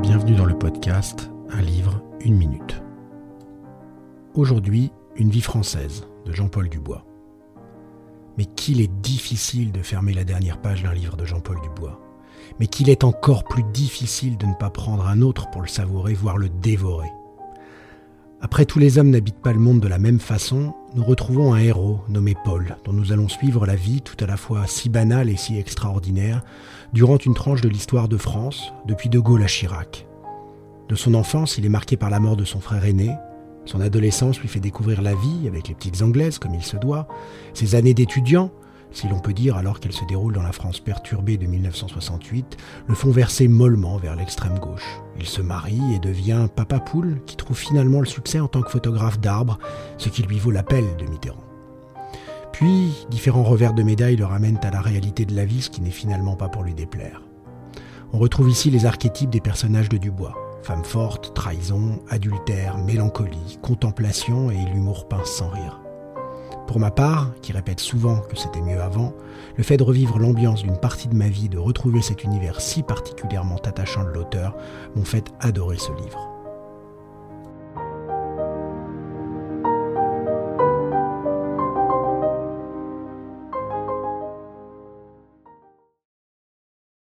bienvenue dans le podcast Un livre, une minute. Aujourd'hui, Une vie française de Jean-Paul Dubois. Mais qu'il est difficile de fermer la dernière page d'un livre de Jean-Paul Dubois. Mais qu'il est encore plus difficile de ne pas prendre un autre pour le savourer, voire le dévorer. Après tous les hommes n'habitent pas le monde de la même façon, nous retrouvons un héros nommé Paul, dont nous allons suivre la vie tout à la fois si banale et si extraordinaire, durant une tranche de l'histoire de France, depuis De Gaulle à Chirac. De son enfance, il est marqué par la mort de son frère aîné, son adolescence lui fait découvrir la vie avec les petites anglaises comme il se doit, ses années d'étudiant, si l'on peut dire alors qu'elles se déroulent dans la France perturbée de 1968, le font verser mollement vers l'extrême gauche. Il se marie et devient papa poule qui trouve finalement le succès en tant que photographe d'arbres, ce qui lui vaut l'appel de Mitterrand. Puis, différents revers de médaille le ramènent à la réalité de la vie, ce qui n'est finalement pas pour lui déplaire. On retrouve ici les archétypes des personnages de Dubois. Femme forte, trahison, adultère, mélancolie, contemplation et l'humour pince sans rire. Pour ma part, qui répète souvent que c'était mieux avant, le fait de revivre l'ambiance d'une partie de ma vie, de retrouver cet univers si particulièrement attachant de l'auteur, m'ont fait adorer ce livre.